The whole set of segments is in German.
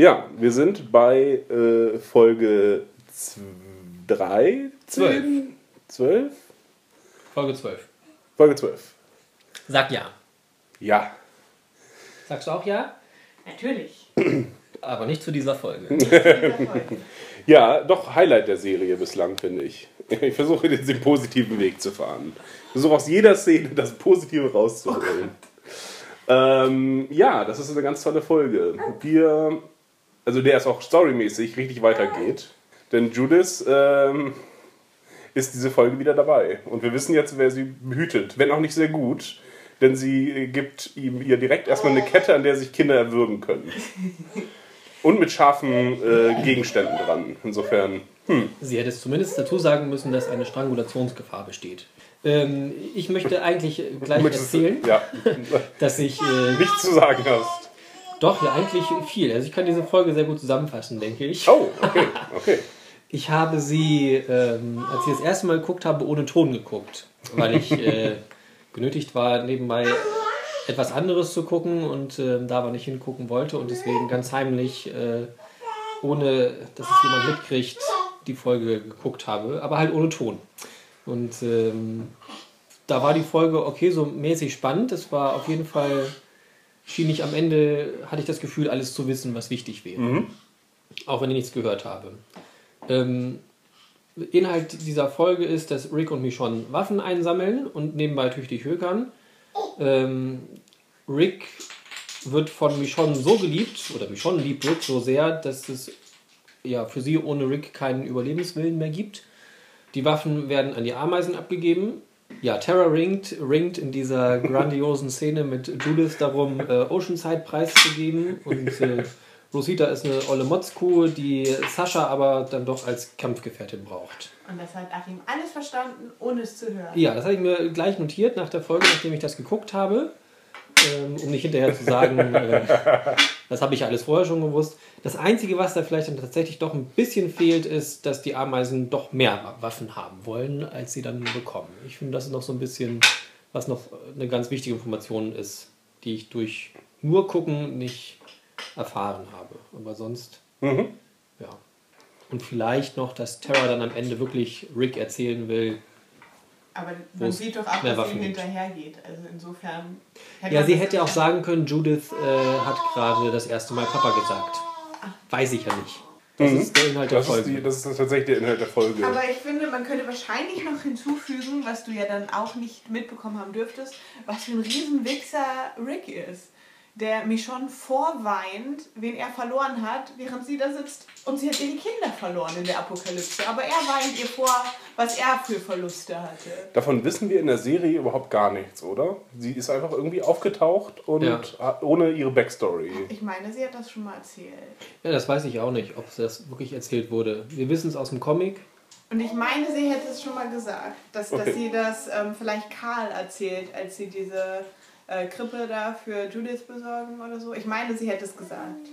Ja, wir sind bei äh, Folge 3, Zwölf. 12? Folge 12. Folge 12. Sag ja. Ja. Sagst du auch ja? Natürlich. Aber nicht zu dieser Folge. Ja, doch Highlight der Serie bislang, finde ich. Ich versuche jetzt den positiven Weg zu fahren. Ich versuche aus jeder Szene das Positive rauszuholen. ähm, ja, das ist eine ganz tolle Folge. Wir, also der ist auch storymäßig richtig weitergeht. Denn Judith ähm, ist diese Folge wieder dabei. Und wir wissen jetzt, wer sie behütet. Wenn auch nicht sehr gut. Denn sie gibt ihm ihr direkt erstmal eine Kette, an der sich Kinder erwürgen können. Und mit scharfen äh, Gegenständen dran. Insofern, hm. Sie hätte es zumindest dazu sagen müssen, dass eine Strangulationsgefahr besteht. Ähm, ich möchte eigentlich gleich erzählen, Ja, dass ich äh, nichts zu sagen hast. Doch ja eigentlich viel. Also ich kann diese Folge sehr gut zusammenfassen, denke ich. Oh, okay, okay. Ich habe sie, ähm, als ich das erste Mal geguckt habe, ohne Ton geguckt, weil ich äh, genötigt war, nebenbei etwas anderes zu gucken und ähm, da aber nicht hingucken wollte und deswegen ganz heimlich, äh, ohne dass es jemand mitkriegt, die Folge geguckt habe, aber halt ohne Ton. Und ähm, da war die Folge okay, so mäßig spannend. Es war auf jeden Fall, schien ich am Ende, hatte ich das Gefühl, alles zu wissen, was wichtig wäre. Auch wenn ich nichts gehört habe. Ähm, Inhalt dieser Folge ist, dass Rick und Michonne Waffen einsammeln und nebenbei tüchtig hökern. Ähm, Rick wird von Michonne so geliebt, oder Michonne liebt Rick so sehr, dass es ja, für sie ohne Rick keinen Überlebenswillen mehr gibt. Die Waffen werden an die Ameisen abgegeben. Ja, Terra ringt, ringt in dieser grandiosen Szene mit Judith darum, äh, Oceanside preiszugeben. Und äh, Rosita ist eine olle Motzkuh, die Sascha aber dann doch als Kampfgefährtin braucht. Und das hat Achim alles verstanden, ohne es zu hören. Ja, das habe ich mir gleich notiert nach der Folge, nachdem ich das geguckt habe. Ähm, um nicht hinterher zu sagen, äh, das habe ich alles vorher schon gewusst. Das Einzige, was da vielleicht dann tatsächlich doch ein bisschen fehlt, ist, dass die Ameisen doch mehr Waffen haben wollen, als sie dann bekommen. Ich finde, das ist noch so ein bisschen, was noch eine ganz wichtige Information ist, die ich durch nur gucken nicht erfahren habe. Aber sonst, Mhm. ja. Und vielleicht noch, dass Terra dann am Ende wirklich Rick erzählen will, Aber Wo man sieht doch ab, dass Waffen ihm hinterhergeht. Also insofern. Ja, sie hätte auch sagen können, Judith äh, hat gerade das erste Mal Papa gesagt. Weiß ich ja nicht. Das ist der Inhalt der Das ist, Folge. die, das ist tatsächlich der Inhalt der Folge. Aber ich finde, man könnte wahrscheinlich noch hinzufügen, was du ja dann auch nicht mitbekommen haben dürftest, was für ein Riesenwichser Rick ist. Der Michonne vorweint, wen er verloren hat, während sie da sitzt und sie hat ihre Kinder verloren in der Apokalypse. Aber er weint ihr vor, was er für Verluste hatte. Davon wissen wir in der Serie überhaupt gar nichts, oder? Sie ist einfach irgendwie aufgetaucht und Ja. hat- ohne ihre Backstory. Ich meine, sie hat das schon mal erzählt. Ja, das weiß ich auch nicht, ob das wirklich erzählt wurde. Wir wissen es aus dem Comic. Und ich meine, sie hätte es schon mal gesagt, dass, Okay. dass sie das ähm, vielleicht Karl erzählt, als sie diese äh, Krippe da für Judith besorgen oder so. Ich meine, sie hätte es gesagt.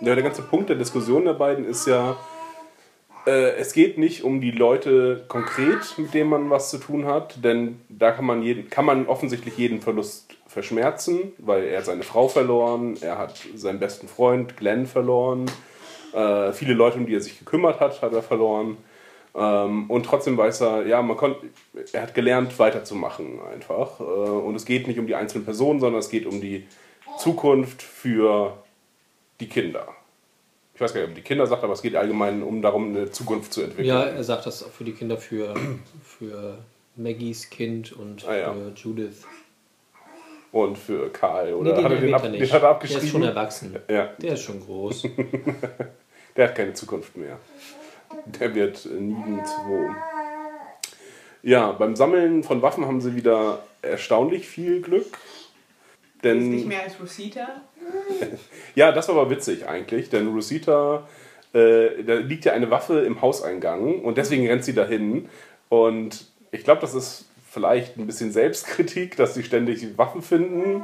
Ja, der ganze Punkt der Diskussion der beiden ist ja, äh, es geht nicht um die Leute konkret, mit denen man was zu tun hat, denn da kann man, jeden, kann man offensichtlich jeden Verlust verschmerzen, weil er seine Frau verloren, er hat seinen besten Freund Glenn verloren, äh, viele Leute, um die er sich gekümmert hat, hat er verloren. Ähm, und trotzdem weiß er, ja, man konnte, er hat gelernt, weiterzumachen einfach. Äh, und es geht nicht um die einzelnen Personen, sondern es geht um die Zukunft für die Kinder. Ich weiß gar nicht, ob die Kinder sagt, aber es geht allgemein um darum, eine Zukunft zu entwickeln. Ja, er sagt das für die Kinder, für, für Maggies Kind und Ah, ja. für Judith. Und für Karl, oder? Nee, den hat er den, ab, den hat er Der abgeschrieben? ist schon erwachsen. Ja, Der ist schon groß. der hat keine Zukunft mehr. Der wird nirgendwo. Ja, beim Sammeln von Waffen haben sie wieder erstaunlich viel Glück. Denn Nicht mehr als Rosita. Ja, das war aber witzig eigentlich, denn Rosita, äh, da liegt ja eine Waffe im Hauseingang und deswegen rennt sie dahin. Und ich glaube, das ist vielleicht ein bisschen Selbstkritik, dass sie ständig Waffen finden,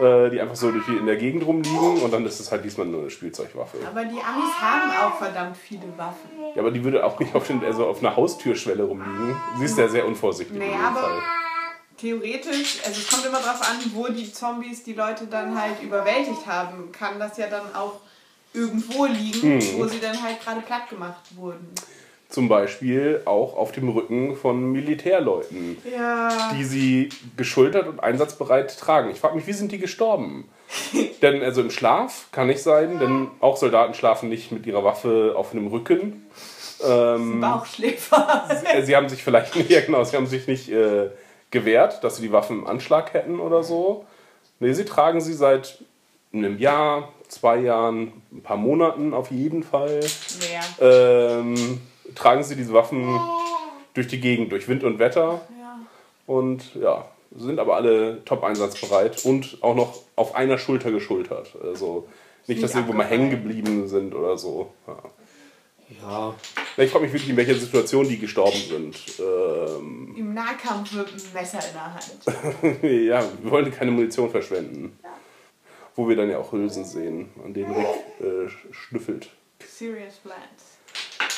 äh, die einfach so in der Gegend rumliegen und dann ist es halt diesmal nur eine Spielzeugwaffe. Aber die Amis haben auch verdammt viele Waffen. Ja, aber die würde auch nicht auf, den, also auf einer Haustürschwelle rumliegen. Sie ist ja sehr unvorsichtig Nee, in dem aber Fall. theoretisch, also es kommt immer darauf an, wo die Zombies die Leute dann halt überwältigt haben, kann das ja dann auch irgendwo liegen, Hm. wo sie dann halt gerade platt gemacht wurden. Zum Beispiel auch auf dem Rücken von Militärleuten. Ja. die sie geschultert und einsatzbereit tragen. Ich frage mich, wie sind die gestorben? denn also im Schlaf kann nicht sein, denn auch Soldaten schlafen nicht mit ihrer Waffe auf einem Rücken. Ähm, Bauchschläfer. äh, sie haben sich vielleicht nicht, ja genau, sie haben sich nicht äh, gewehrt, dass sie die Waffen im Anschlag hätten oder so. Nee, sie tragen sie seit einem Jahr, zwei Jahren, ein paar Monaten auf jeden Fall. Mehr. Ähm, tragen sie diese Waffen durch die Gegend, durch Wind und Wetter. Ja. Und ja, sind aber alle top einsatzbereit und auch noch auf einer Schulter geschultert. Also nicht, dass sie irgendwo mal hängen geblieben sind oder so. Ja. Ja, Ich frage mich wirklich, in welcher Situation die gestorben sind. Ähm, Im Nahkampf mit einem Messer in der Hand. ja, wir wollen keine Munition verschwenden. Wo wir dann ja auch Hülsen sehen, an denen Rick äh, schnüffelt. Serious Plans.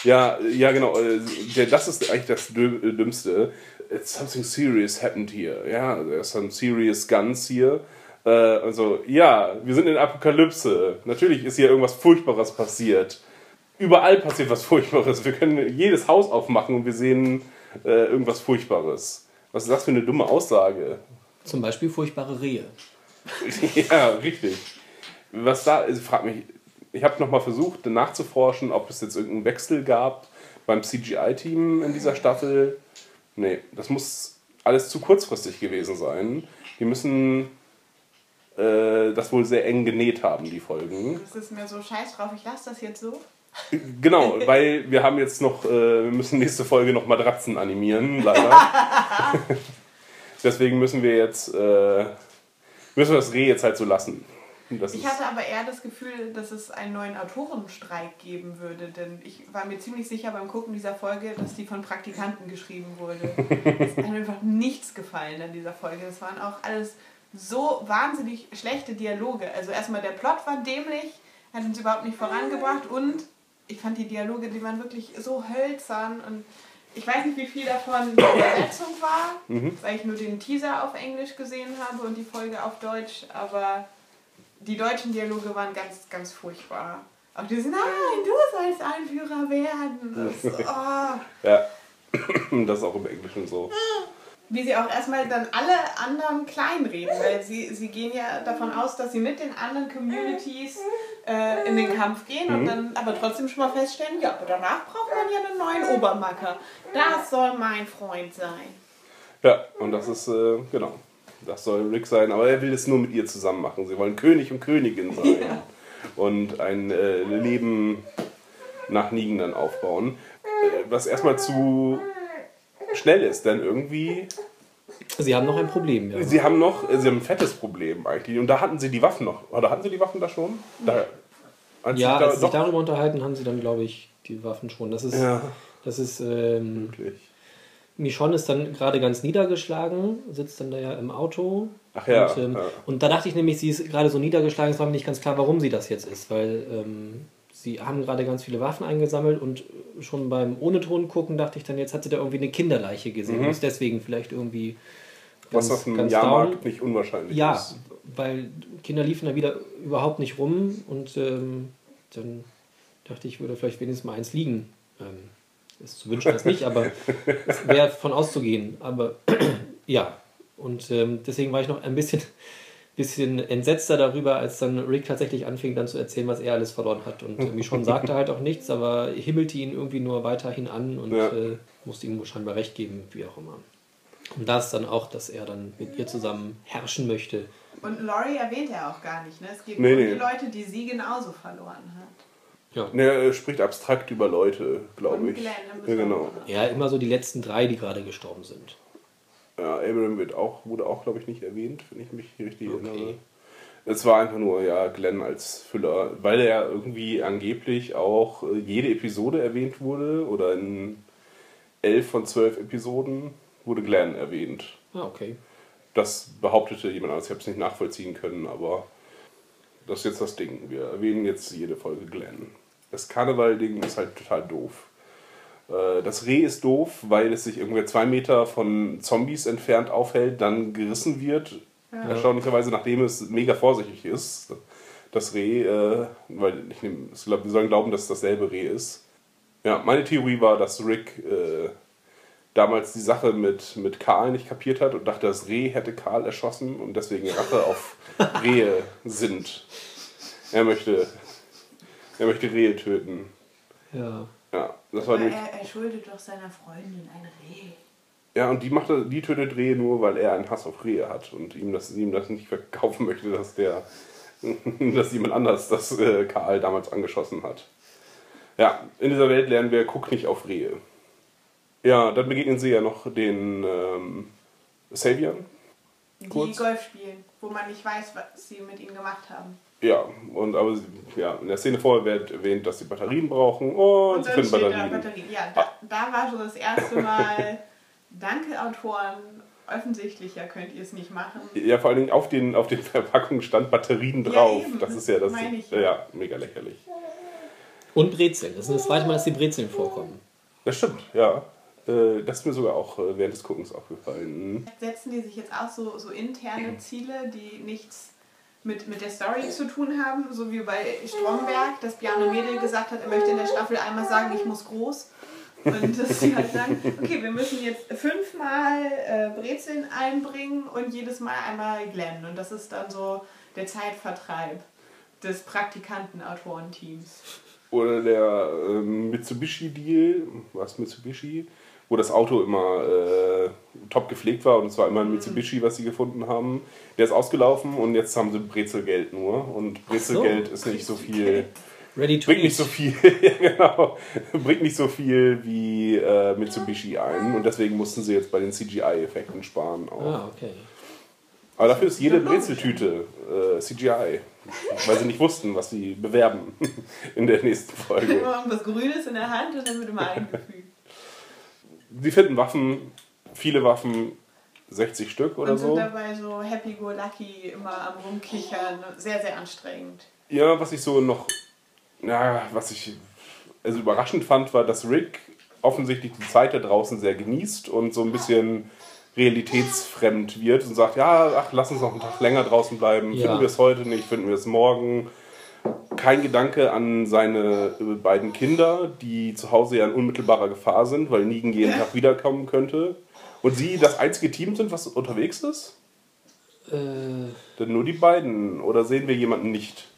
Ja, ja, genau. äh, das ist eigentlich das äh, Dümmste. It's something serious happened here. Ja, there's some serious guns hier. Äh, also, ja, wir sind in Apokalypse. Natürlich ist hier irgendwas Furchtbares passiert. Überall passiert was Furchtbares. Wir können jedes Haus aufmachen und wir sehen äh, irgendwas Furchtbares. Was ist das für eine dumme Aussage? zum Beispiel furchtbare Rehe. ja, richtig. Was da ist, frag mich, ich habe nochmal versucht nachzuforschen, ob es jetzt irgendeinen Wechsel gab beim CGI-Team in dieser Staffel. Nee, das muss alles zu kurzfristig gewesen sein. Die müssen äh, das wohl sehr eng genäht haben, die Folgen. Das ist mir so scheiß drauf. Ich lasse das jetzt so. Genau, weil wir haben jetzt noch, äh, wir müssen nächste Folge noch Matratzen animieren, leider. Deswegen müssen wir jetzt, äh, müssen wir das Reh jetzt halt so lassen. Das Ich hatte aber eher das Gefühl, dass es einen neuen Autorenstreik geben würde, denn ich war mir ziemlich sicher beim Gucken dieser Folge, dass die von Praktikanten geschrieben wurde. Es hat mir einfach nichts gefallen an dieser Folge. Das waren auch alles so wahnsinnig schlechte Dialoge. Also erstmal der Plot war dämlich, hat uns überhaupt nicht vorangebracht und ich fand die Dialoge, die waren wirklich so hölzern und ich weiß nicht, wie viel davon die Übersetzung war, weil ich nur den Teaser auf Englisch gesehen habe und die Folge auf Deutsch, aber die deutschen Dialoge waren ganz, ganz furchtbar. Auch diese, nein, du sollst Anführer werden. Das, oh. Ja, das ist auch im Englischen so. Wie sie auch erstmal dann alle anderen kleinreden, weil sie, sie gehen ja davon aus, dass sie mit den anderen Communities äh, in den Kampf gehen und dann aber trotzdem schon mal feststellen, ja, aber danach braucht man ja einen neuen Obermacker. Das soll mein Freund sein. Ja, und das ist, äh, genau, das soll Rick sein, aber er will es nur mit ihr zusammen machen. Sie wollen König und Königin sein Ja. und ein äh, Leben nach Nigen dann aufbauen, äh, was erstmal zu schnell ist, denn irgendwie, Sie haben noch ein Problem, ja. sie haben noch, sie haben ein fettes Problem eigentlich und da hatten sie die Waffen noch, oder hatten sie die Waffen da schon? Da, als Ja, sie da, als sie sich darüber unterhalten, haben sie dann, glaube ich, die Waffen schon. Das ist, Ja. das ist, ähm, wirklich. Michonne ist dann gerade ganz niedergeschlagen, sitzt dann da ja im Auto. Ach ja, Und, ähm, ja. und da dachte ich nämlich, sie ist gerade so niedergeschlagen, es war mir nicht ganz klar, warum sie das jetzt ist, weil ähm, sie haben gerade ganz viele Waffen eingesammelt und schon beim ohne Ton gucken dachte ich dann, jetzt hat sie da irgendwie eine Kinderleiche gesehen und ist deswegen vielleicht irgendwie Mhm. Was ganz- auf dem ganz Jahrmarkt down. nicht unwahrscheinlich Ja, ist. weil Kinder liefen da wieder überhaupt nicht rum und ähm, dann dachte ich, würde vielleicht wenigstens mal eins liegen. Ähm, ist zu wünschen, das nicht, aber es wäre von auszugehen. Aber ja, und ähm, deswegen war ich noch ein bisschen, bisschen entsetzter darüber, als dann Rick tatsächlich anfing, dann zu erzählen, was er alles verloren hat. Und äh, Michonne sagte halt auch nichts, aber himmelte ihn irgendwie nur weiterhin an und Ja. äh, musste ihm scheinbar recht geben, wie auch immer. Und das dann auch, dass er dann mit ihr zusammen herrschen möchte. Und Laurie erwähnt er auch gar nicht. Ne? Es geht Nee, nur nee. die Leute, die sie genauso verloren hat. Ja. Ne, er spricht abstrakt über Leute, glaube ich. Ja, genau. Ja, immer so die letzten drei, die gerade gestorben sind. Ja, Abraham wird auch, wurde auch, glaube ich, nicht erwähnt, wenn ich mich richtig erinnere. Es war einfach nur, ja, Glenn als Füller, weil er irgendwie angeblich auch äh, jede Episode erwähnt wurde oder in elf von zwölf Episoden wurde Glenn erwähnt. Ah, okay. Das behauptete jemand anders, ich habe es nicht nachvollziehen können, aber das ist jetzt das Ding. Wir erwähnen jetzt jede Folge Glenn. Das Karneval-Ding ist halt total doof. Äh, Das Reh ist doof, weil es sich irgendwie zwei Meter von Zombies entfernt aufhält, dann gerissen wird. Erstaunlicherweise, nachdem es mega vorsichtig ist. Das Reh, äh, weil ich nehm, wir sollen glauben, dass es dasselbe Reh ist. Ja, meine Theorie war, dass Rick äh, damals die Sache mit, mit Karl nicht kapiert hat und dachte, das Reh hätte Karl erschossen und deswegen Rache auf Rehe sind. Er möchte, er möchte Rehe töten. Ja. Ja, das war Aber nämlich. er, er schuldet doch seiner Freundin ein Reh. Ja, und die macht die tötet Rehe nur, weil er einen Hass auf Rehe hat und ihm das, ihm das nicht verkaufen möchte, dass der dass jemand anders das äh, Karl damals angeschossen hat. Ja, in dieser Welt lernen wir, guck nicht auf Rehe. Ja, dann begegnen sie ja noch den ähm, Savian. Die Kurz. Golf spielen, wo man nicht weiß, was sie mit ihnen gemacht haben. Ja, und aber sie- ja, in der Szene vorher wird erwähnt, dass sie Batterien brauchen und, Und sie finden Batterien. Batterien. Ja, da, da war so das erste Mal, danke Autoren, offensichtlicher könnt ihr es nicht machen. Ja, vor allen Dingen auf den, auf den Verpackungen stand Batterien Ja, drauf. eben, das ist ja das. meine ich. Ja, mega lächerlich. Und Brezeln. Das ist das zweite Mal, dass die Brezeln vorkommen. Das stimmt, ja. Äh, Das ist mir sogar auch äh, während des Guckens aufgefallen. Mhm. Setzen die sich jetzt auch so, so interne Ziele, die nichts mit, mit der Story zu tun haben, so wie bei Stromberg, dass Bjarne Mädel gesagt hat, er möchte in der Staffel einmal sagen, ich muss groß. Und dass sie halt sagen, okay, wir müssen jetzt fünfmal äh, Brezeln einbringen und jedes Mal einmal Glenn. Und das ist dann so der Zeitvertreib des Praktikanten-Autorenteams. Oder der ähm, Mitsubishi-Deal, was Mitsubishi, wo das Auto immer äh, top gepflegt war und es war immer Mhm. ein Mitsubishi, was sie gefunden haben. Der ist ausgelaufen und jetzt haben sie Brezelgeld nur. Und Brezelgeld ist nicht so viel. Ready to Bringt eat. nicht so viel, ja, genau, bringt nicht so viel wie äh, Mitsubishi ein und deswegen mussten sie jetzt bei den CGI-Effekten sparen. Auch. Ah, okay. Aber dafür ist jede Brezeltüte äh, CGI, weil sie nicht wussten, was sie bewerben in der nächsten Folge. Immer irgendwas Grünes in der Hand und dann wird immer eingefügt. Sie finden Waffen, viele Waffen, 60 Stück oder und sind so. dabei so happy-go-lucky, immer am Rumkichern. Sehr, sehr anstrengend. Ja, was ich so noch, ja, was ich also überraschend fand, war, dass Rick offensichtlich die Zeit da draußen sehr genießt und so ein bisschen realitätsfremd wird und sagt, ja, ach, lass uns noch einen Tag länger draußen bleiben. Ja. Finden wir es heute nicht, finden wir es morgen. Kein Gedanke an seine äh, beiden Kinder, die zu Hause ja in unmittelbarer Gefahr sind, weil Negan jeden Tag wiederkommen könnte. Und sie das einzige Team sind, was unterwegs ist? Äh, Denn nur die beiden. Oder sehen wir jemanden nicht?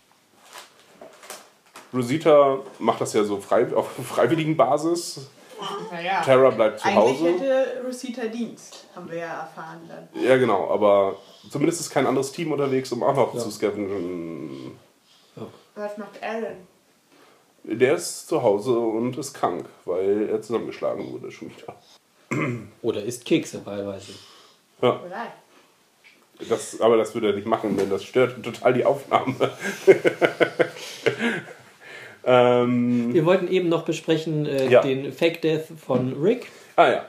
Rosita macht das ja so frei, auf freiwilligen Basis. Naja, Tara bleibt zu eigentlich Hause. hätte Rosita Dienst, haben wir ja erfahren dann. Ja, genau. Aber zumindest ist kein anderes Team unterwegs, um auch noch zu scavengen. Was macht Alan? Der ist zu Hause und ist krank, weil er zusammengeschlagen wurde schon wieder. oder isst Kekse wahlweise. Ja, Vielleicht. das, aber das würde er nicht machen, denn das stört total die Aufnahme. ähm, Wir wollten eben noch besprechen äh, Ja. den Fake Death von Rick. ah ja,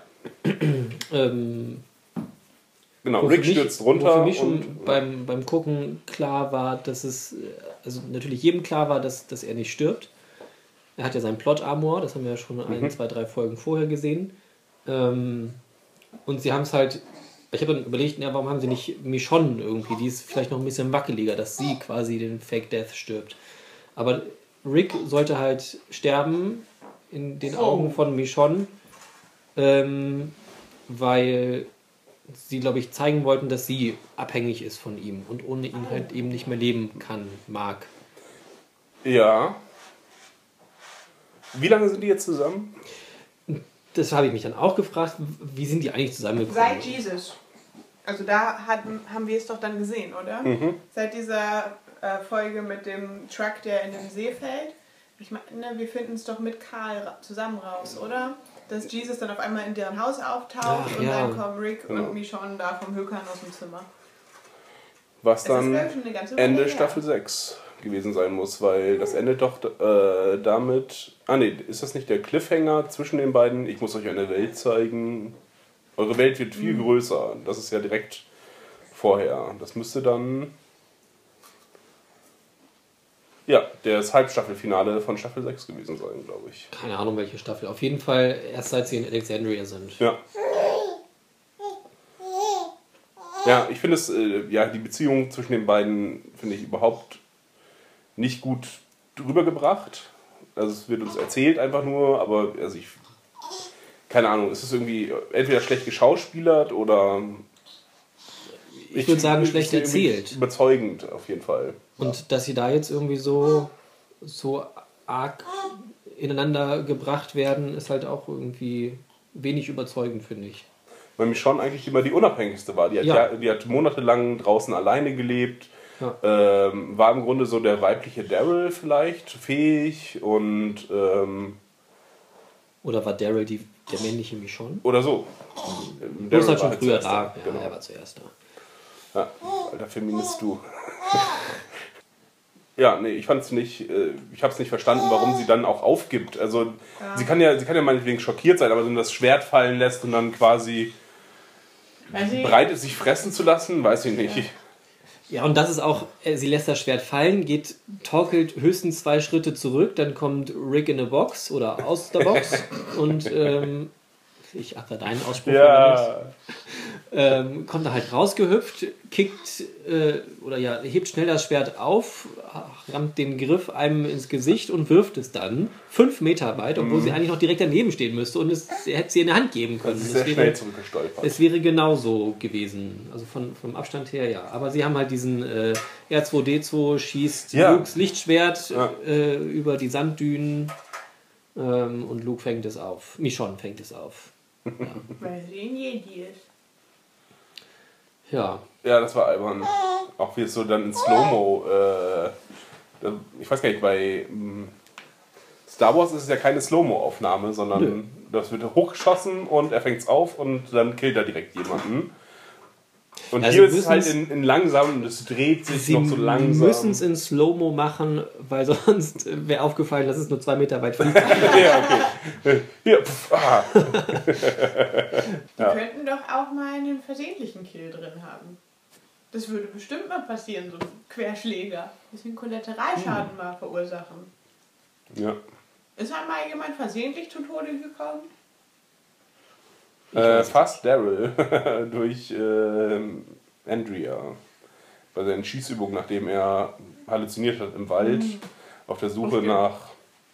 Ähm, genau. wo Rick mich- stürzt Wo runter für mich schon und beim, beim Gucken klar war, dass es, also natürlich jedem klar war, dass, dass er nicht stirbt. Er hat ja seinen Plot-Armor, das haben wir ja schon Mhm. ein, zwei, drei Folgen vorher gesehen. Ähm, und sie haben es halt, ich habe dann überlegt, ja, warum haben sie nicht Michonne irgendwie, die ist vielleicht noch ein bisschen wackeliger, dass sie quasi den Fake Death stirbt. Aber Rick sollte halt sterben in den Augen von Michonne, ähm, weil sie, glaube ich, zeigen wollten, dass sie abhängig ist von ihm und ohne ihn halt eben nicht mehr leben kann, mag. ja. Wie lange sind die jetzt zusammen? Das habe ich mich dann auch gefragt, wie sind die eigentlich zusammengekommen? Seit Jesus. Also da hatten, haben wir es doch dann gesehen, oder? Mhm. Seit dieser äh, Folge mit dem Truck, der in den See fällt. Ich meine, wir finden es doch mit Karl zusammen raus, oder? Dass Jesus dann auf einmal in deren Haus auftaucht Ach, und ja. dann kommen Rick Genau. und Michonne da vom Hökern aus dem Zimmer. Was Es dann Ende her. Staffel 6 gewesen sein muss, weil das endet doch äh, damit. Ah nee, ist das nicht der Cliffhanger zwischen den beiden? Ich muss euch eine Welt zeigen. Eure Welt wird Mhm. viel größer. Das ist ja direkt vorher. Das müsste dann. Ja, das Halbstaffelfinale von Staffel 6 gewesen sein, glaube ich. Keine Ahnung, welche Staffel. Auf jeden Fall erst seit sie in Alexandria sind. Ja. Ja, ich finde es, äh, ja, die Beziehung zwischen den beiden finde ich überhaupt nicht gut drüber gebracht. Also es wird uns erzählt einfach nur, aber also ich, keine Ahnung, es ist irgendwie entweder schlecht geschauspielert oder Ich würde sagen, schlecht erzählt. Überzeugend auf jeden Fall. Und dass sie da jetzt irgendwie so, so arg ineinander gebracht werden, ist halt auch irgendwie wenig überzeugend, finde ich. Weil mich schon eigentlich immer die unabhängigste war. Die hat, Ja. ja. die hat monatelang draußen alleine gelebt. Ja. Ähm, war im Grunde so der weibliche Daryl vielleicht, fähig und ähm, Oder war Daryl die, der männliche Michonne? oder so. Du bist halt schon früher da. Ja, Genau. er war zuerst da. Ja, alter Feminist du. Ja, nee, ich fand's nicht, äh, ich hab's nicht verstanden, warum sie dann auch aufgibt. Also sie kann ja, sie kann ja meinetwegen schockiert sein, aber wenn das Schwert fallen lässt und dann quasi bereit ist, sich fressen zu lassen, weiß ich nicht. Ja, und das ist auch, äh, sie lässt das Schwert fallen, geht, torkelt höchstens zwei Schritte zurück, dann kommt Rick in a Box oder aus der Box und ähm, ich achte deinen Ausspruch. Ja, ähm, kommt da halt rausgehüpft, kickt äh, oder ja, hebt schnell das Schwert auf, rammt den Griff einem ins Gesicht und wirft es dann fünf Meter weit, obwohl sie eigentlich noch direkt daneben stehen müsste und es er hätte sie in die Hand geben können. Es sehr wäre- schnell zurückgestolpert. es wäre genauso gewesen. Also von, vom Abstand her, ja. Aber sie haben halt diesen äh, R2D2 schießt Ja. Lukes Lichtschwert Ja. äh, über die Sanddünen ähm, und Luke fängt es auf. Michonne fängt es auf. Weil sie ein Jedi ist. Ja. Ja, das war albern. Auch wie es so dann in Slow-Mo. Äh, ich weiß gar nicht, bei mm, Star Wars ist es ja keine Slow-Mo-Aufnahme, sondern Nö. das wird hochgeschossen und er fängt es auf und dann killt er direkt jemanden. Und Ja, hier sie ist es halt in, in langsam und es dreht sich Sie noch so langsam. müssen es in Slow-Mo machen, weil sonst wäre aufgefallen, dass es nur zwei Meter weit fliegt. ja, okay. Hier, pff, ah. Die könnten doch auch mal einen versehentlichen Kill drin haben. Das würde bestimmt mal passieren, so ein Querschläger. Bisschen Kollateralschaden mal verursachen. ja. Ist einmal jemand versehentlich zu Tode gekommen? Äh, fast Daryl durch ähm, Andrea. Bei seinen Schießübungen, nachdem er halluziniert hat im Wald, auf der Suche nach.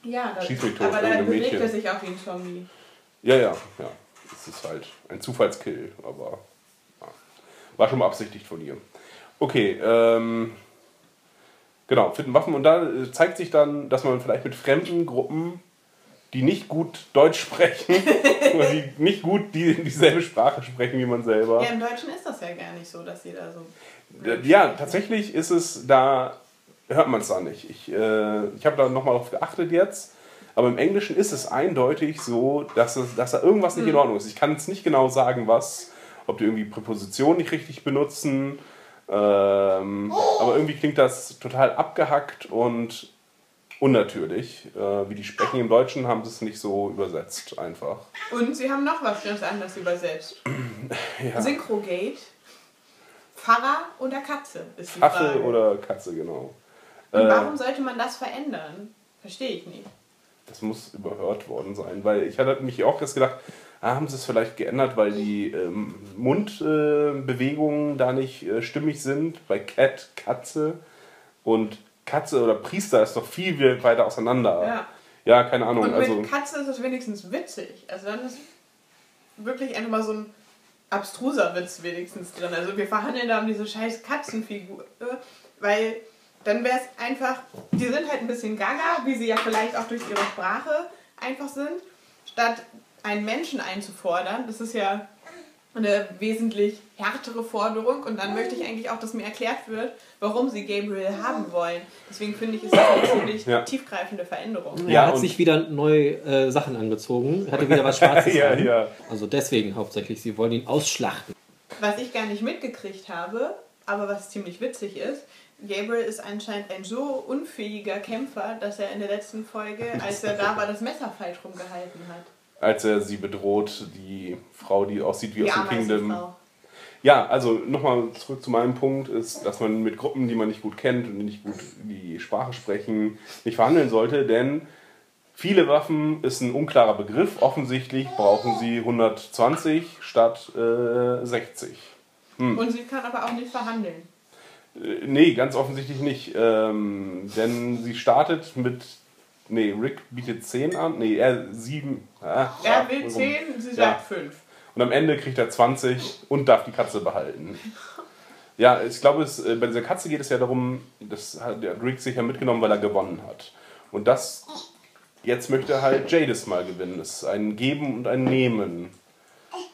Ja, das, Schieß mich tot, aber dann bewegt Mädchen. er sich auch wie ein Zombie. Ja, ja, ja. Es ist halt ein Zufallskill, aber ja. war schon beabsichtigt von ihr. Okay, ähm, genau, finden Waffen und da äh, zeigt sich dann, dass man vielleicht mit fremden Gruppen, die nicht gut Deutsch sprechen, oder die nicht gut die, dieselbe Sprache sprechen wie man selber. Ja, im Deutschen ist das ja gar nicht so, dass jeder so. Ja, tatsächlich ist es da, hört man es da nicht. Ich, äh, ich habe da nochmal drauf geachtet jetzt, aber im Englischen ist es eindeutig so, dass, es, dass da irgendwas nicht in Ordnung ist. Ich kann jetzt nicht genau sagen, was, ob die irgendwie Präpositionen nicht richtig benutzen, ähm, aber irgendwie klingt das total abgehackt und unnatürlich. Äh, wie die sprechen im Deutschen, haben sie es nicht so übersetzt einfach. Und sie haben noch was ganz anderes übersetzt. Ja. Synchrogate. Pfarrer oder Katze ist die Affe Frage. oder Katze, genau. Und Äh, warum sollte man das verändern? Verstehe ich nicht. Das muss überhört worden sein, weil ich hatte mich auch erst gedacht, ah, haben sie es vielleicht geändert, weil die ähm, Mundbewegungen äh, da nicht äh, stimmig sind. Bei Cat, Katze und Katze oder Priester ist doch viel weiter auseinander. Ja. Ja, keine Ahnung. Und Also, mit Katze ist es wenigstens witzig. Also dann ist wirklich einfach mal so ein abstruser Witz wenigstens drin. Also wir verhandeln da um diese scheiß Katzenfigur. Weil dann wäre es einfach, die sind halt ein bisschen gaga, wie sie ja vielleicht auch durch ihre Sprache einfach sind. Statt einen Menschen einzufordern, das ist ja eine wesentlich härtere Forderung und dann möchte ich eigentlich auch, dass mir erklärt wird, warum sie Gabriel haben wollen. Deswegen finde ich, ist das eine ziemlich Ja. tiefgreifende Veränderung. er Ja, hat und- sich wieder neue äh, Sachen angezogen, hatte wieder was Schwarzes ja, an. ja. Also deswegen hauptsächlich, sie wollen ihn ausschlachten. Was ich gar nicht mitgekriegt habe, aber was ziemlich witzig ist, Gabriel ist anscheinend ein so unfähiger Kämpfer, dass er in der letzten Folge, als er da war, das Messer falsch rumgehalten hat. Als er sie bedroht, die Frau, die aussieht wie Die aus dem Kingdom. Ja, also nochmal zurück zu meinem Punkt, ist, dass man mit Gruppen, die man nicht gut kennt und die nicht gut die Sprache sprechen, nicht verhandeln sollte, denn viele Waffen ist ein unklarer Begriff. Offensichtlich brauchen sie 120 statt äh, 60. Und sie kann aber auch nicht verhandeln. Äh, Nee, ganz offensichtlich nicht. Ähm, denn sie startet mit. Nee, Rick bietet 10 an. Nee, er 7. Ah, Er will warum? 10, sie sagt 5. Und am Ende kriegt er 20 und darf die Katze behalten. Ja, ich glaube, es, äh, bei dieser Katze geht es ja darum, das hat der Rick sicher mitgenommen, weil er gewonnen hat. Und das, jetzt möchte halt Jadis mal gewinnen. Es ist ein Geben und ein Nehmen.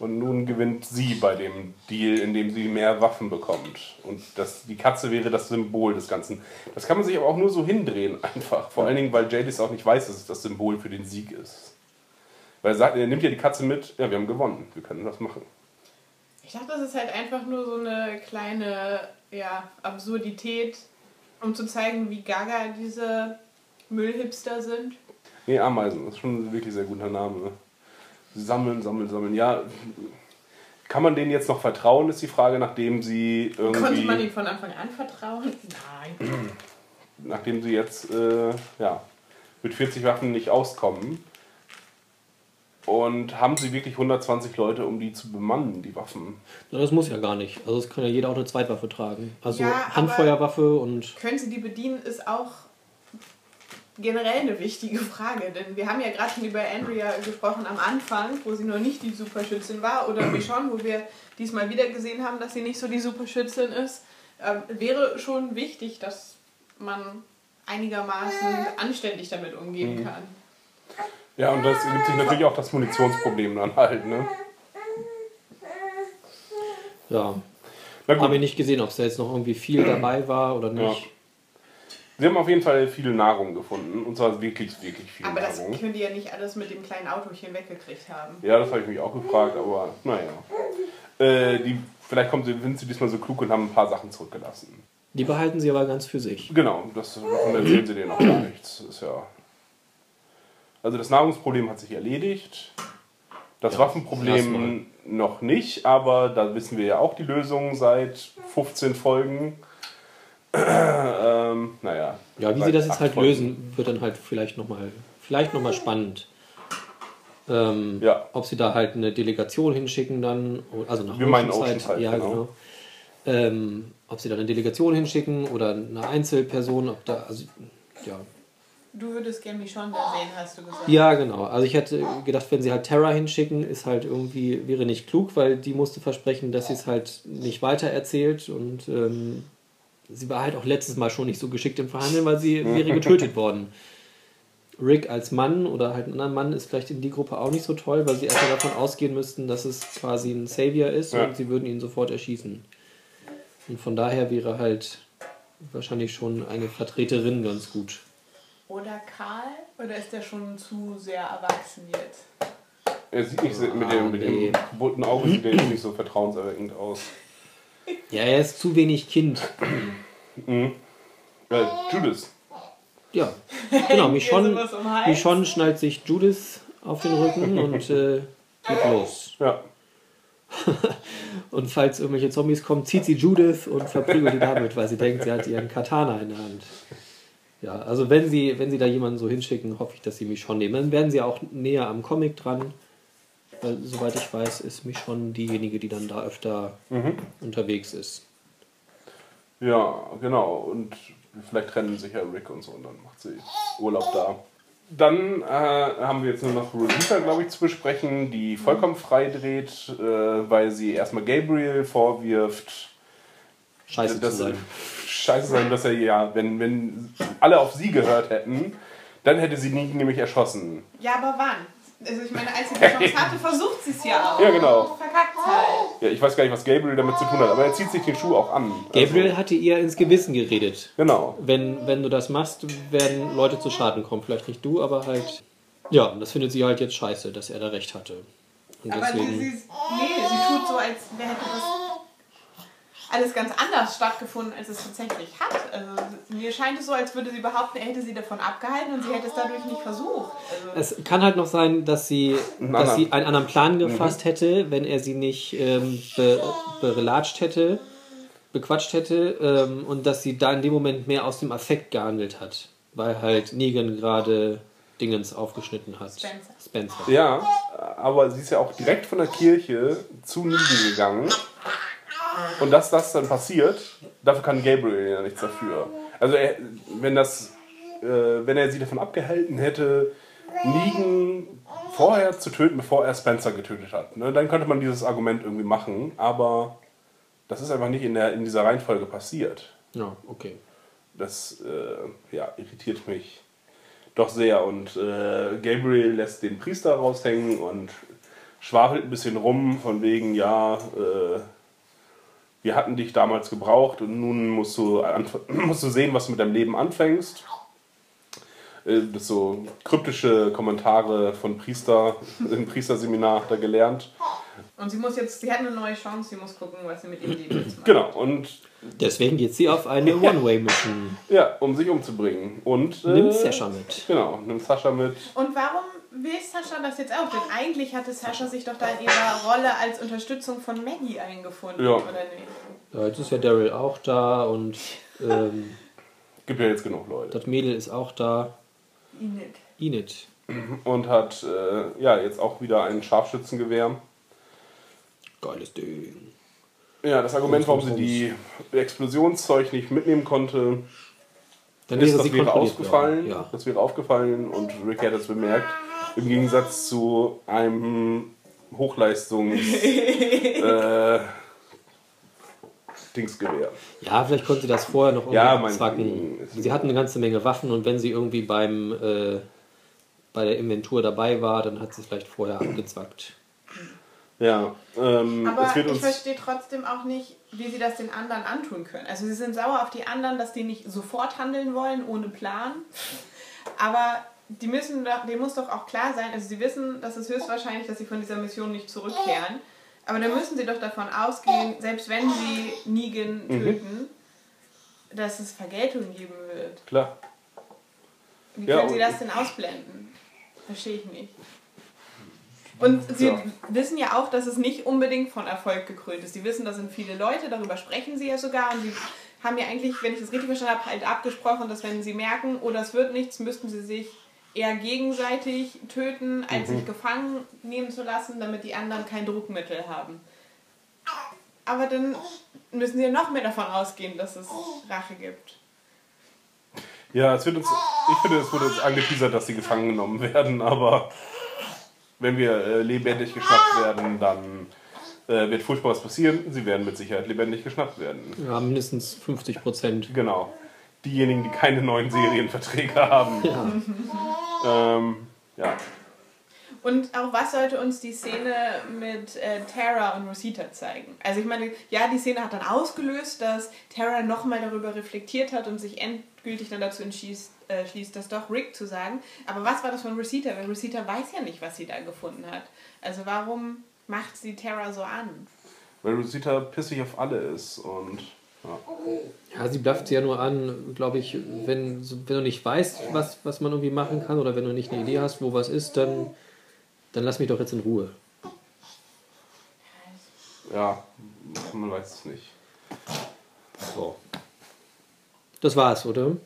Und nun gewinnt sie bei dem Deal, in dem sie mehr Waffen bekommt. Und das, die Katze wäre das Symbol des Ganzen. Das kann man sich aber auch nur so hindrehen, einfach. Vor allen Dingen, weil Jadis auch nicht weiß, dass es das Symbol für den Sieg ist. Weil er sagt, er nimmt ja die Katze mit, ja, wir haben gewonnen, wir können das machen. Ich dachte, das ist halt einfach nur so eine kleine ja, Absurdität, um zu zeigen, wie gaga diese Müllhipster sind. Nee, Ameisen, das ist schon ein wirklich sehr guter Name. Sammeln, sammeln, sammeln. Ja, kann man denen jetzt noch vertrauen, ist die Frage, nachdem sie Konnte man ihnen irgendwie, von Anfang an vertrauen? Nein. nachdem sie jetzt äh, ja, mit 40 Waffen nicht auskommen. Und haben sie wirklich 120 Leute, um die zu bemannen, die Waffen? Na, das muss ja gar nicht. Also es kann ja jeder auch eine Zweitwaffe tragen. Also Ja, Handfeuerwaffe und Können sie die bedienen, ist auch generell eine wichtige Frage. Denn wir haben ja gerade schon über Andrea gesprochen am Anfang, wo sie noch nicht die Superschützin war. Oder Michonne, wo wir diesmal wieder gesehen haben, dass sie nicht so die Superschützin ist. Ähm, wäre schon wichtig, dass man einigermaßen anständig damit umgehen kann. Ja, und das ergibt sich natürlich auch das Munitionsproblem dann halt. Ne? ja. Habe ich nicht gesehen, ob es da jetzt noch irgendwie viel dabei war oder nicht. Sie haben auf jeden Fall viel Nahrung gefunden. Und zwar wirklich, wirklich viel Aber das Nahrung. könnt ihr ja nicht alles mit dem kleinen Autochen weggekriegt haben. Ja, das habe ich mich auch gefragt, aber naja. Äh, die, vielleicht kommen sie, sind sie diesmal so klug und haben ein paar Sachen zurückgelassen. Die behalten sie aber ganz für sich. Genau, das davon erzählen sie denen auch gar nichts. Das ist ja. Also das Nahrungsproblem hat sich erledigt. Das Ja, Waffenproblem noch nicht, aber da wissen wir ja auch die Lösung seit 15 Folgen. Ähm, naja. Ja, wie sie das jetzt halt Folgen. lösen, wird dann halt vielleicht nochmal vielleicht noch mal spannend. Ähm, Ja. Ob sie da halt eine Delegation hinschicken dann, also nach Wir meinen Oceanside, Oceanside, ja, genau. genau. Ähm, ob sie da eine Delegation hinschicken oder eine Einzelperson, ob da, also, ja. Du würdest gerne Michonne da sehen, hast du gesagt. Ja, genau. Also ich hätte gedacht, wenn sie halt Terra hinschicken, ist halt irgendwie, wäre nicht klug, weil die musste versprechen, dass sie es halt nicht weiter erzählt und ähm, sie war halt auch letztes Mal schon nicht so geschickt im Verhandeln, weil sie wäre getötet worden. Rick als Mann oder halt ein anderer Mann ist vielleicht in die Gruppe auch nicht so toll, weil sie erstmal davon ausgehen müssten, dass es quasi ein Savior ist Ja. und sie würden ihn sofort erschießen. Und von daher wäre halt wahrscheinlich schon eine Vertreterin ganz gut. Oder Karl? Oder ist der schon zu sehr erwachsen jetzt? Er sieht nicht so, mit dem, mit nee. dem kaputten Auge sieht er jetzt nicht so vertrauenserweckend aus. Ja, er ist zu wenig Kind. Äh, Judas. Ja, genau. Michonne? Michonne schnallt sich Judith auf den Rücken und äh, geht los. Ja. Und falls irgendwelche Zombies kommen, zieht sie Judith und verprügelt die damit, weil sie denkt, sie hat ihren Katana in der Hand. Ja, also wenn sie, wenn sie da jemanden so hinschicken, hoffe ich, dass sie Michonne nehmen. Dann werden sie auch näher am Comic dran. Weil, soweit ich weiß, ist Michonne diejenige, die dann da öfter unterwegs ist. Ja, genau. Und vielleicht trennen sich ja Rick und so und dann macht sie Urlaub da. Dann äh, haben wir jetzt nur noch Rosita, glaube ich, zu besprechen, die vollkommen frei dreht, äh, weil sie erstmal Gabriel vorwirft, Scheiße dass zu sein. scheiße sein, dass er ja, wenn, wenn alle auf sie gehört hätten, dann hätte sie nie nämlich erschossen. Ja, aber wann? Also ich meine, als sie die Chance hatte, versucht sie es ja auch. Ja, genau. Verkackt halt. Ja, ich weiß gar nicht, was Gabriel damit zu tun hat, aber er zieht sich den Schuh auch an. Gabriel Also, hatte ihr ins Gewissen geredet. genau. wenn, wenn du das machst, werden Leute zu Schaden kommen. Vielleicht nicht du, aber halt. Ja, und das findet sie halt jetzt scheiße, dass er da recht hatte. Und Aber sie, deswegen. sie, nee, sie tut so, als hätte das. Alles ganz anders stattgefunden, als es tatsächlich hat. Also mir scheint es so, als würde sie behaupten, er hätte sie davon abgehalten und sie hätte es dadurch nicht versucht. Also, Es kann halt noch sein, dass sie, Einen dass anderen. sie einen anderen Plan gefasst hätte, wenn er sie nicht ähm, be, berelatscht hätte, bequatscht hätte ähm, und dass sie da in dem Moment mehr aus dem Affekt gehandelt hat, weil halt Negan gerade Dingens aufgeschnitten hat. Spencer. Spencer. Ja, aber sie ist ja auch direkt von der Kirche zu Negan gegangen. Und dass das dann passiert, dafür kann Gabriel ja nichts dafür. Also er, wenn das, äh, wenn er sie davon abgehalten hätte, Negan vorher zu töten, bevor er Spencer getötet hat, ne, dann könnte man dieses Argument irgendwie machen. Aber das ist einfach nicht in, der, in dieser Reihenfolge passiert. Ja, okay. Das äh, ja, irritiert mich doch sehr. Und äh, Gabriel lässt den Priester raushängen und schwafelt ein bisschen rum, von wegen, ja, äh, wir hatten dich damals gebraucht und nun musst du, musst du sehen, was du mit deinem Leben anfängst. Äh, Das so kryptische Kommentare von Priester im Priesterseminar hat er gelernt. und sie muss jetzt, sie hat eine neue Chance, sie muss gucken, was sie mit ihrem Leben jetzt macht. Genau, und Deswegen geht sie auf eine One-Way-Mission. ja, um sich umzubringen. Und äh, Nimmt Sascha mit. Genau, nimmt Sascha mit. Und warum will Sascha das jetzt auch? Denn eigentlich hatte Sascha sich doch da in ihrer Rolle als Unterstützung von Maggie eingefunden, Ja. oder nicht? Ja, jetzt ist ja Daryl auch da und ähm, Gibt ja jetzt genug Leute. das Mädel ist auch da. Enid. Enid. und hat äh, ja jetzt auch wieder ein Scharfschützengewehr. Geiles Ding. Ja, das Argument, warum sie die Explosionszeug nicht mitnehmen konnte, Dann ist, das sie wäre worden. Ja. Das wäre aufgefallen und Rick hat es bemerkt. Im Gegensatz zu einem Hochleistungs äh, Dingsgewehr. ja, vielleicht konnte sie das vorher noch Ja, mein- Sie hatten eine ganze Menge Waffen und wenn sie irgendwie beim äh, bei der Inventur dabei war, dann hat sie es vielleicht vorher abgezwackt. Ja, ähm, Aber es wird ich verstehe trotzdem auch nicht, wie sie das den anderen antun können. Also sie sind sauer auf die anderen, dass die nicht sofort handeln wollen, ohne Plan. Aber die müssen, doch- denen muss doch auch klar sein, also sie wissen, dass es höchstwahrscheinlich, dass sie von dieser Mission nicht zurückkehren. Aber dann müssen sie doch davon ausgehen, selbst wenn sie Negan töten, dass es Vergeltung geben wird. klar. Wie Ja, können sie das denn ausblenden? Verstehe ich nicht. Und sie Ja. wissen ja auch, dass es nicht unbedingt von Erfolg gekrönt ist. Sie wissen, da sind viele Leute, darüber sprechen sie ja sogar. Und sie haben ja eigentlich, wenn ich das richtig verstanden habe, halt abgesprochen, dass wenn sie merken, oder es wird nichts, müssten sie sich eher gegenseitig töten, als Mhm. sich gefangen nehmen zu lassen, damit die anderen kein Druckmittel haben. Aber dann müssen sie ja noch mehr davon ausgehen, dass es Rache gibt. Ja, es wird uns, ich finde, es wurde uns angeteasert, dass sie gefangen genommen werden, aber wenn wir äh, lebendig geschnappt werden, dann äh, wird furchtbar was passieren. Sie werden mit Sicherheit lebendig geschnappt werden. Ja, mindestens 50 Prozent. Genau. Diejenigen, die keine neuen Serienverträge haben. Ja. Ähm, ja. Und auch was sollte uns die Szene mit äh, Tara und Rosita zeigen? Also ich meine, ja, die Szene hat dann ausgelöst, dass Tara nochmal darüber reflektiert hat und sich endgültig dann dazu entschließt, äh, schließt, das doch Rick zu sagen. Aber was war das von Rosita? Weil Rosita weiß ja nicht, was sie da gefunden hat. Also warum macht sie Tara so an? Weil Rosita pissig auf alle ist und ja. Sie blafft sie ja nur an, glaube ich, wenn, wenn du nicht weißt, was, was man irgendwie machen kann oder wenn du nicht eine Idee hast, wo was ist, dann, dann lass mich doch jetzt in Ruhe. ja, man weiß es nicht. So. Das war's, oder?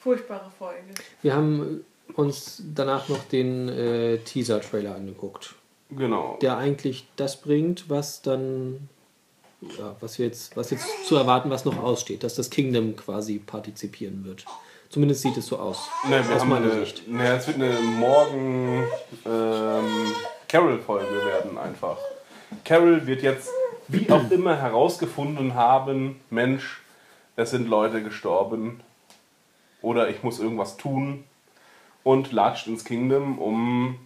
Furchtbare Folge. Wir haben uns danach noch den äh, Teaser-Trailer angeguckt, Genau. der eigentlich das bringt, was dann, ja, was jetzt, was jetzt zu erwarten, was noch aussteht, dass das Kingdom quasi partizipieren wird. Zumindest sieht es so aus. Ne, wir aus haben meiner eine, Sicht. ne, es wird eine morgen ähm, Carol-Folge werden einfach. Carol wird jetzt, wie auch immer, herausgefunden haben, Mensch, es sind Leute gestorben oder ich muss irgendwas tun und latscht ins Kingdom, um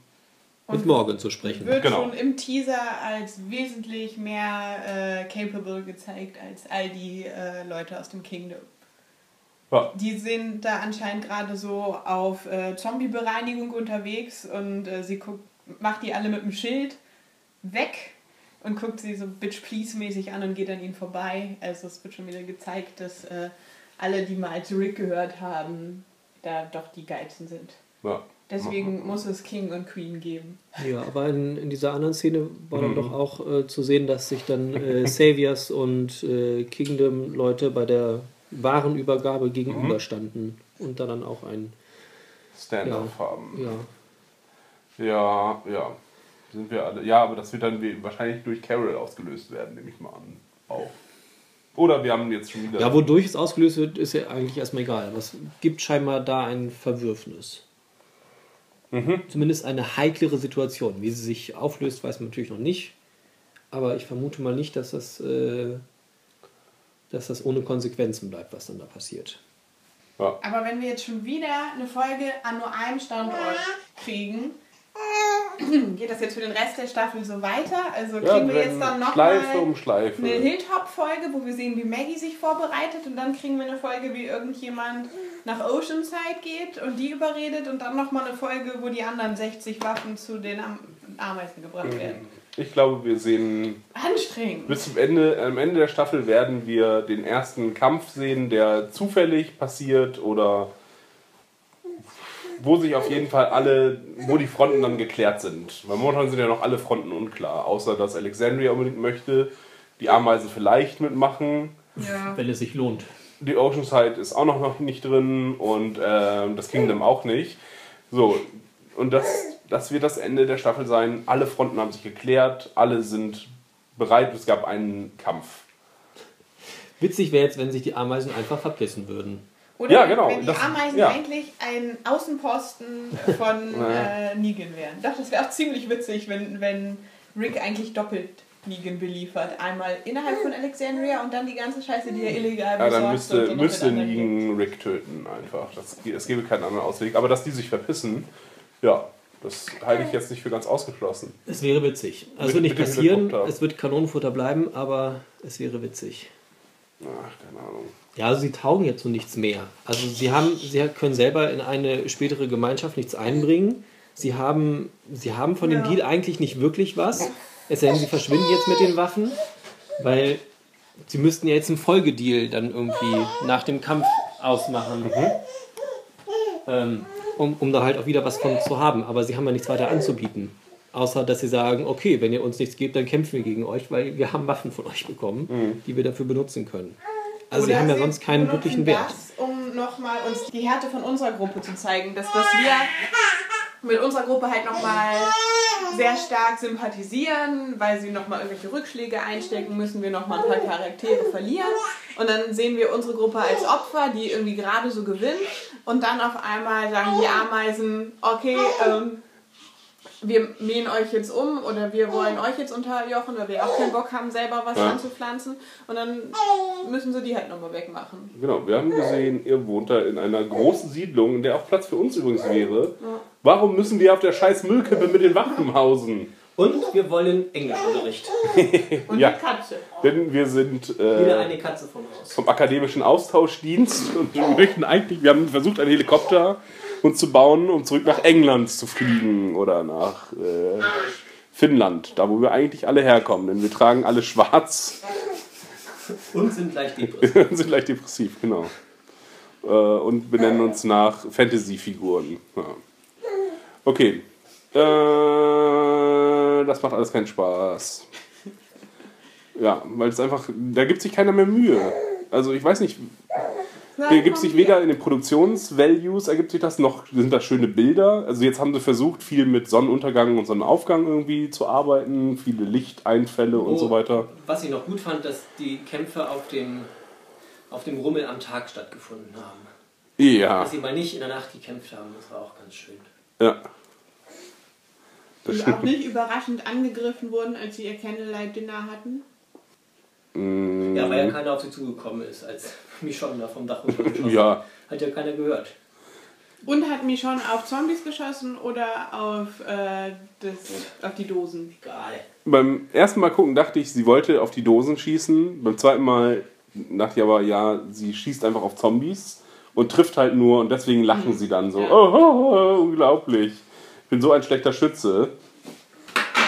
Mit Morgan zu sprechen. Wird Genau. schon im Teaser als wesentlich mehr äh, capable gezeigt als all die äh, Leute aus dem Kingdom. ja, Die sind da anscheinend gerade so auf äh, Zombie-Bereinigung unterwegs und äh, sie guckt, macht die alle mit dem Schild weg. und guckt sie so Bitch Please mäßig an und geht an ihn vorbei. Also es wird schon wieder gezeigt, dass äh, alle, die mal als Rick gehört haben, da doch die geilsten sind. Ja. Deswegen muss es King und Queen geben. Ja, aber in, in dieser anderen Szene war dann doch auch äh, zu sehen, dass sich dann äh, Saviors und äh, Kingdom-Leute bei der Warenübergabe gegenüberstanden und da dann auch ein. Stand-off Ja. haben. Ja, Ja, ja. Sind wir alle. Ja, aber das wird dann wie- wahrscheinlich durch Carol ausgelöst werden, nehme ich mal an. Auch. Oder wir haben jetzt schon wieder. ja, wodurch es ausgelöst wird, ist ja eigentlich erstmal egal. Aber es gibt scheinbar da ein Verwürfnis. Zumindest eine heiklere Situation. Wie sie sich auflöst, weiß man natürlich noch nicht. Aber ich vermute mal nicht, dass das, äh, dass das ohne Konsequenzen bleibt, was dann da passiert. ja. Aber wenn wir jetzt schon wieder eine Folge an nur einem Standort kriegen, geht das jetzt für den Rest der Staffel so weiter? Also Ja, kriegen wir wenn jetzt dann Schleife nochmal um Schleife. eine Hilltop-Folge, wo wir sehen, wie Maggie sich vorbereitet und dann kriegen wir eine Folge, wie irgendjemand nach Oceanside geht und die überredet und dann nochmal eine Folge, wo die anderen 60 Waffen zu den Am Ameisen gebracht Mhm. werden. Ich glaube, wir sehen Anstrengend. bis zum Ende, am Ende der Staffel werden wir den ersten Kampf sehen, der zufällig passiert oder wo sich auf jeden Fall alle, wo die Fronten dann geklärt sind. Weil momentan sind ja noch alle Fronten unklar, außer dass Alexandria unbedingt möchte, die Ameisen vielleicht mitmachen. Ja. Wenn es sich lohnt. Die Oceanside ist auch noch, nicht drin und ähm, das Kingdom auch nicht. So, und das, das wird das Ende der Staffel sein. Alle Fronten haben sich geklärt, alle sind bereit, es gab einen Kampf. Witzig wäre jetzt, wenn sich die Ameisen einfach verpissen würden. Oder Ja, genau, wenn die das- Ameisen ja. eigentlich ein Außenposten von äh, Negan wären. Doch, das wäre auch ziemlich witzig, wenn, wenn Rick eigentlich doppelt Negan beliefert. Einmal innerhalb von Alexandria und dann die ganze Scheiße, die er illegal Ja, besorgt. dann und müsste, so müsste. Negan Rick töten einfach. Das, es gäbe keinen anderen Ausweg. Aber dass die sich verpissen, ja, das halte ich jetzt nicht für ganz ausgeschlossen. Es wäre witzig. Also Mit- wird nicht mit passieren, es wird Kanonenfutter bleiben, aber es wäre witzig. Ach, keine Ahnung. Ja, also sie taugen jetzt so nichts mehr. Also sie haben, sie können selber in eine spätere Gemeinschaft nichts einbringen. Sie haben, sie haben von dem Ja. Deal eigentlich nicht wirklich was. Es sei denn, sie verschwinden jetzt mit den Waffen, weil sie müssten ja jetzt einen Folgedeal dann irgendwie nach dem Kampf ausmachen. Ähm, um, um da halt auch wieder was von zu haben. Aber sie haben ja nichts weiter anzubieten. Außer, dass sie sagen, okay, wenn ihr uns nichts gebt, dann kämpfen wir gegen euch, weil wir haben Waffen von euch bekommen, die wir dafür benutzen können. Also sie Oder haben ja sie sonst keinen wirklichen Wert. Das, um nochmal uns die Härte von unserer Gruppe zu zeigen, dass, dass wir mit unserer Gruppe halt nochmal sehr stark sympathisieren, weil sie nochmal irgendwelche Rückschläge einstecken müssen, wir nochmal ein paar Charaktere verlieren. Und dann sehen wir unsere Gruppe als Opfer, die irgendwie gerade so gewinnt. Und dann auf einmal sagen die Ameisen, okay, ähm, wir mähen euch jetzt um oder wir wollen euch jetzt unterjochen oder wir auch keinen Bock haben, selber was Ja. anzupflanzen. Und dann müssen sie die halt nochmal wegmachen. Genau, wir haben gesehen, ihr wohnt da in einer großen Siedlung, in der auch Platz für uns übrigens wäre. Warum müssen wir auf der scheiß Müllkippe mit den Waffen hausen? Und wir wollen Englischunterricht. Und Ja. die Katze. Denn wir sind Wieder äh, eine Katze von uns. vom akademischen Austauschdienst und wir möchten eigentlich, wir haben versucht, einen Helikopter uns zu bauen, um zurück nach England zu fliegen oder nach äh, Finnland, da wo wir eigentlich alle herkommen. Denn wir tragen alle schwarz Und sind leicht depressiv. und sind leicht depressiv, genau. Äh, und benennen uns nach Fantasy-Figuren. Ja. Okay. Äh, das macht alles keinen Spaß. Ja, weil es einfach, da gibt sich keiner mehr Mühe. Also ich weiß nicht, hier gibt sich weder in den Produktionsvalues ergibt sich das, noch sind da schöne Bilder. Also jetzt haben sie versucht, viel mit Sonnenuntergang und Sonnenaufgang irgendwie zu arbeiten, viele Lichteinfälle und Oh. so weiter. Was ich noch gut fand, dass die Kämpfe auf dem, auf dem Rummel am Tag stattgefunden haben. Ja, Dass sie mal nicht in der Nacht gekämpft haben, das war auch ganz schön. ja. Das Die auch nicht überraschend angegriffen wurden, als sie ihr Candlelight-Dinner hatten. Mm, Ja, weil ja keiner auf sie zugekommen ist, als Michonne da vom Dach runtergeschossen Ja, Hat ja keiner gehört. Und hat Michonne auf Zombies geschossen oder auf, äh, das, auf die Dosen? Egal. beim ersten Mal gucken dachte ich, sie wollte auf die Dosen schießen. Beim zweiten Mal dachte ich aber, ja, sie schießt einfach auf Zombies und trifft halt nur und deswegen lachen sie dann so. Ja. Oh, oh, oh, unglaublich. Ich bin so ein schlechter Schütze.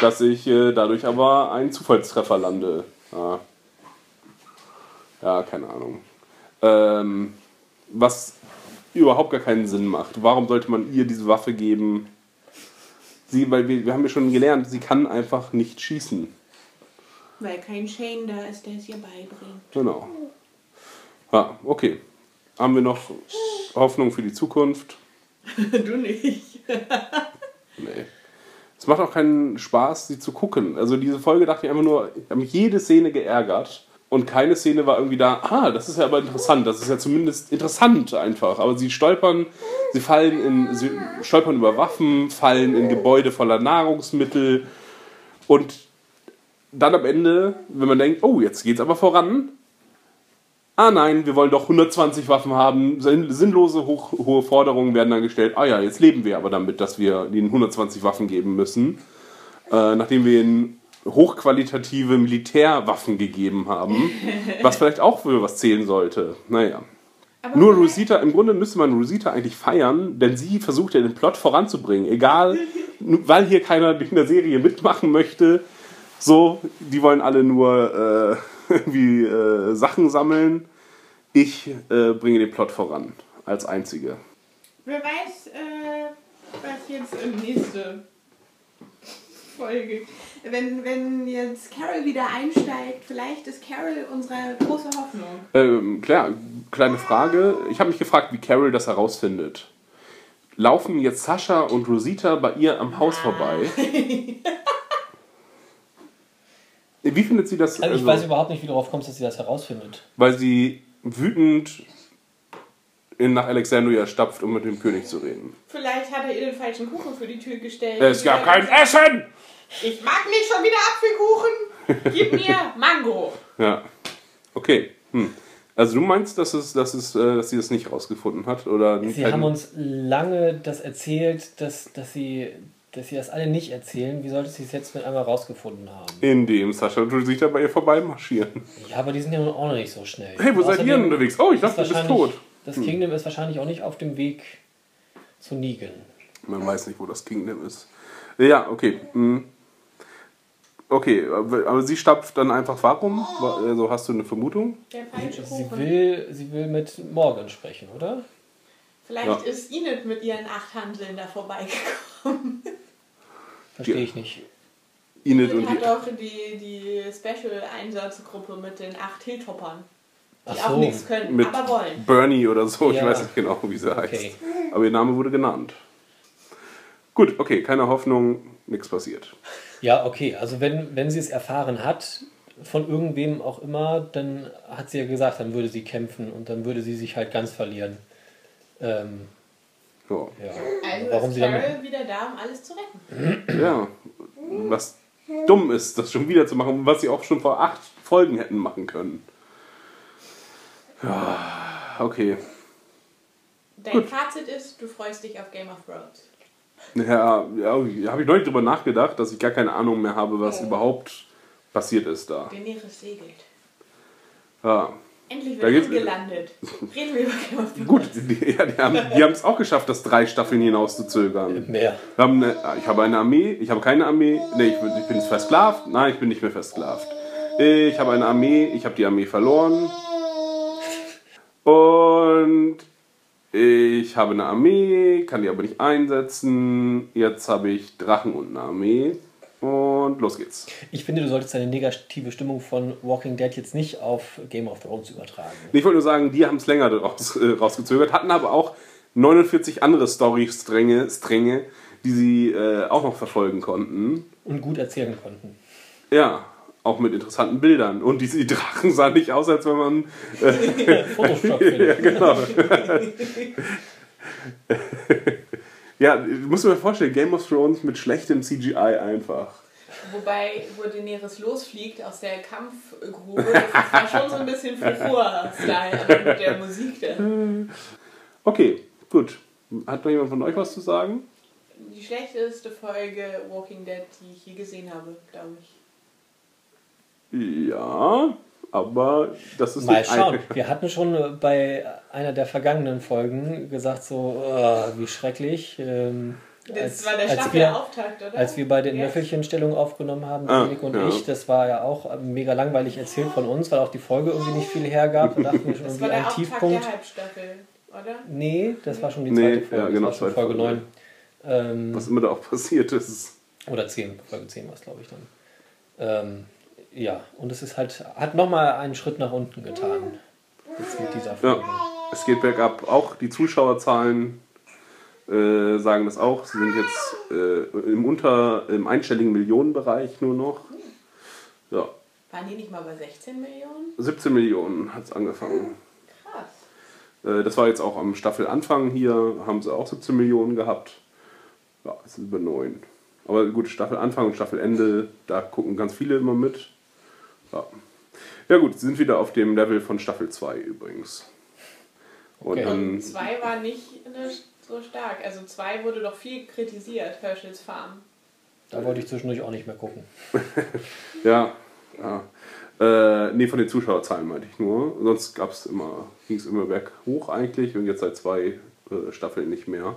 dass ich äh, dadurch aber einen Zufallstreffer lande. Ja, ja keine Ahnung. Ähm, was überhaupt gar keinen Sinn macht. Warum sollte man ihr diese Waffe geben? Sie, weil wir, wir haben ja schon gelernt, sie kann einfach nicht schießen. Weil kein Shane da ist, der es ihr beibringt. Genau. Ja, okay. Haben wir noch Hoffnung für die Zukunft? du nicht. Nee. Es macht auch keinen Spaß, sie zu gucken. Also diese Folge dachte ich einfach nur, ich habe mich jede Szene geärgert und keine Szene war irgendwie da, ah, das ist ja aber interessant, das ist ja zumindest interessant einfach. Aber sie stolpern, sie fallen in, sie stolpern über Waffen, fallen in Gebäude voller Nahrungsmittel. Und dann am Ende, wenn man denkt, oh, jetzt geht's aber voran, ah nein, wir wollen doch 120 Waffen haben, Sinn- sinnlose hoch, hohe Forderungen werden dann gestellt, ah ja, jetzt leben wir aber damit, dass wir ihnen 120 Waffen geben müssen, äh, nachdem wir ihnen hochqualitative Militärwaffen gegeben haben, was vielleicht auch für was zählen sollte. Naja. Aber Nur Rosita, im Grunde müsste man Rosita eigentlich feiern, denn sie versucht ja den Plot voranzubringen. Egal, weil hier keiner in der Serie mitmachen möchte. So, die wollen alle nur äh, irgendwie äh, Sachen sammeln. Ich äh, bringe den Plot voran. Als einzige. Wer weiß, äh, was jetzt in nächste Folge. Wenn, wenn jetzt Carol wieder einsteigt, vielleicht ist Carol unsere große Hoffnung. Ähm, klar, kleine Frage. Ich habe mich gefragt, wie Carol das herausfindet. Laufen jetzt Sascha und Rosita bei ihr am Haus vorbei? Wie findet sie das? Also ich also- weiß überhaupt nicht, wie du darauf kommst, dass sie das herausfindet. weil sie wütend in, nach Alexandria stapft, um mit dem König zu reden. Vielleicht hat er ihr den falschen Kuchen für die Tür gestellt. Es gab kein Essen! Ich mag nicht schon wieder Apfelkuchen. Gib mir Mango. Ja. Okay. Hm. Also du meinst, dass, es, dass, es, äh, dass sie das nicht rausgefunden hat? Oder Sie haben uns lange das erzählt, dass, dass, sie, dass sie das alle nicht erzählen. Wie sollte sie es jetzt mit einmal rausgefunden haben? Indem Sascha und Rosita bei ihr vorbeimarschieren. Ja, aber die sind ja nun auch noch nicht so schnell. Hey, wo seid ihr denn unterwegs? Oh, ich dachte, du bist wahrscheinlich- tot. Das Kingdom ist wahrscheinlich auch nicht auf dem Weg zu Negan. Man weiß nicht, wo das Kingdom ist. Ja, okay. hm. Okay, aber sie stapft dann einfach warum? Also hast du eine Vermutung? Der falsche Sie Kuchen. will, sie will mit Morgan sprechen, oder? Vielleicht Ja. ist Enid mit ihren acht Handeln da vorbeigekommen. Verstehe ich nicht. Enid und Enid die. hat doch die, die Special-Einsatzgruppe mit den acht Hilltoppern. Die Ach auch so. nichts können, Mit aber wollen. Bernie oder so, ich Ja. weiß nicht genau, wie sie heißt. Okay. Aber ihr Name wurde genannt. Gut, okay, keine Hoffnung, nichts passiert. Ja, okay. Also wenn, wenn sie es erfahren hat, von irgendwem auch immer, dann hat sie ja gesagt, dann würde sie kämpfen und dann würde sie sich halt ganz verlieren. Ähm, So. ja. Also Warum ist sie Carol wieder da, um alles zu retten. Ja, was dumm ist, das schon wieder zu machen, was sie auch schon vor acht Folgen hätten machen können. Ja, okay. Dein Fazit ist, du freust dich auf Game of Thrones. Ja, ja habe ich neulich drüber nachgedacht, dass ich gar keine Ahnung mehr habe, was überhaupt passiert ist da. Daenerys segelt. Ja. Endlich wird gibt's- angelandet. Reden wir über Game of Thrones. Gut, die, ja, die haben die haben es auch geschafft, das drei Staffeln hinauszuzögern. Mehr. Wir haben eine, ich habe eine Armee, ich habe keine Armee, nee, ich bin, ich bin versklavt, nein, ich bin nicht mehr versklavt. Ich habe eine Armee, ich habe die Armee verloren. Und ich habe eine Armee, kann die aber nicht einsetzen. Jetzt habe ich Drachen und eine Armee. Und los geht's. Ich finde, du solltest deine negative Stimmung von Walking Dead jetzt nicht auf Game of Thrones übertragen. Ich wollte nur sagen, die haben es länger raus, äh, rausgezögert, hatten aber auch 49 andere Story-Stränge, Stränge, die sie äh, auch noch verfolgen konnten. Und gut erzählen konnten. Ja, auch mit interessanten Bildern. Und diese Drachen sahen nicht aus, als wenn man. Äh, Photoshop. ja, genau. ja, du musst dir mal vorstellen, Game of Thrones mit schlechtem CGI einfach. Wobei, wo Daenerys losfliegt aus der Kampfgrube, das war schon so ein bisschen Furor-Style aber mit der Musik da. Okay, gut. Hat noch jemand von euch was zu sagen? Die schlechteste Folge Walking Dead, die ich je gesehen habe, glaube ich. Ja, aber das ist Mal nicht schauen. Wir hatten schon bei einer der vergangenen Folgen gesagt, so, äh, wie schrecklich. Ähm, Das als, war der als, wir, Staffelauftakt, oder? als wir bei den Ja. Löffelchenstellungen aufgenommen haben, Ah, Dominik und ja. ich, das war ja auch mega langweilig erzählt von uns, weil auch die Folge irgendwie nicht viel hergab. Da dachten wir schon Das irgendwie war der ein Auftakt Tiefpunkt. der Halbstaffel, oder? Nee, das war schon die Nee, zweite Folge. ja, genau, das war schon zweite Folge Folge. 9. Ähm, Was immer da auch passiert ist. Oder 10, Folge 10 war es, glaube ich, dann. Ähm, ja, und es ist halt, hat nochmal einen Schritt nach unten getan. Jetzt mit dieser Folge. Ja, es geht bergab. Auch die Zuschauerzahlen äh, sagen das auch. Sie sind jetzt äh, im unter im einstelligen Millionenbereich nur noch. Ja, Waren die nicht mal bei 16 Millionen? 17 Millionen hat es angefangen. Krass. Äh, das war jetzt auch am Staffelanfang hier, haben sie auch 17 Millionen gehabt. Ja, es sind über 9. Aber gut, Staffelanfang und Staffelende, da gucken ganz viele immer mit. Ja, ja gut, sind wieder auf dem Level von Staffel 2 übrigens. Und Okay. dann, Zwei war nicht ne, so stark. Also zwei wurde doch viel kritisiert, Herschels Farm. Da wollte ich zwischendurch auch nicht mehr gucken. ja, ja. Äh, nee, von den Zuschauerzahlen meinte ich nur. Sonst gab's immer, ging es immer berg hoch eigentlich und jetzt seit zwei äh, Staffeln nicht mehr.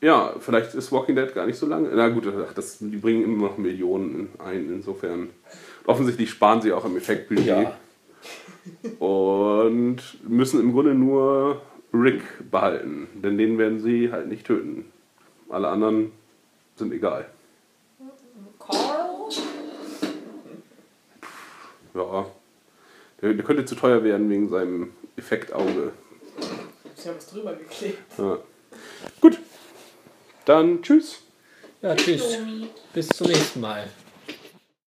Ja, vielleicht ist Walking Dead gar nicht so lange. Na gut, ach, das, die bringen immer noch Millionen ein, insofern. Offensichtlich sparen sie auch im Effektbudget. Ja, Und müssen im Grunde nur Rick behalten, denn den werden sie halt nicht töten. Alle anderen sind egal. Carl? Ja. Der, der könnte zu teuer werden wegen seinem Effektauge. Ich habe was drüber geklebt. Ja. Gut. Dann tschüss. ja tschüss. Bis zum nächsten Mal.